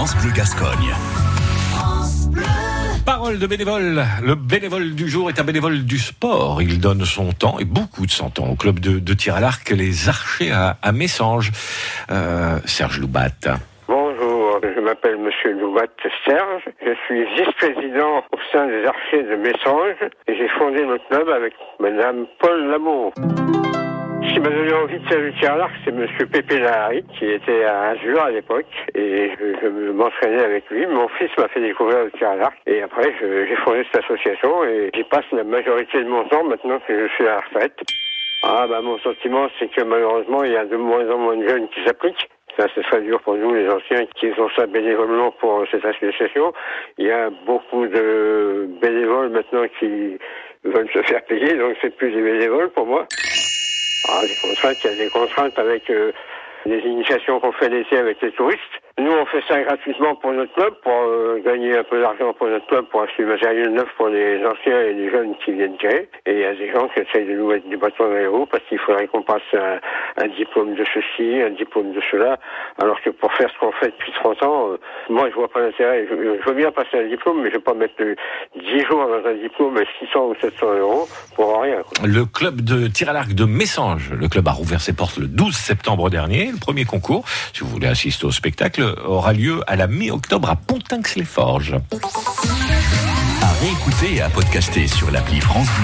France Bleu Gascogne. Parole de bénévole. Le bénévole du jour est un bénévole du sport. Il donne son temps et beaucoup de son temps au club de, de tir à l'arc Les Archers à, à Messanges. Euh, Serge Loubat. Bonjour, je m'appelle Monsieur Loubat Serge. Je suis vice-président au sein des Archers de Messanges et j'ai fondé notre club avec Madame Paul Lamour. Ce qui m'a donné envie de tir à l'arc, c'est Monsieur Pépé Lahari, qui était à Azur à l'époque, et je, je m'entraînais avec lui. Mon fils m'a fait découvrir le tir à l'arc, et après j'ai fondé cette association, et j'y passe la majorité de mon temps maintenant que je suis à la retraite. Ah bah mon sentiment, c'est que malheureusement, il y a de moins en moins de jeunes qui s'appliquent. Ça, c'est très dur pour nous, les anciens, qui font ça bénévolement pour cette association. Il y a beaucoup de bénévoles maintenant qui veulent se faire payer, donc c'est plus des bénévoles pour moi. Ah, des contraintes, il y a des contraintes avec euh, les initiations qu'on fait l'été avec les touristes. Nous, on fait ça gratuitement pour notre club, pour euh, gagner un peu d'argent pour notre club, pour acheter du matériel neuf pour les anciens et les jeunes qui viennent tirer. Et il y a des gens qui essayent de nous mettre des bâtons roues parce qu'il faudrait qu'on passe un, un diplôme de ceci, un diplôme de cela, alors que pour faire ce qu'on fait depuis 30 ans, euh, moi, je vois pas l'intérêt. Je, veux bien passer un diplôme, mais je vais pas mettre euh, 10 jours dans un diplôme et 600 ou 700 euros pour rien. Le club de tir à l'arc de Messanges. Le club a rouvert ses portes le 12 septembre dernier. Le premier concours, si vous voulez assister au spectacle, aura lieu à la mi-octobre à Pontinx-les-Forges. À réécouter et à podcaster sur l'appli France Bleu.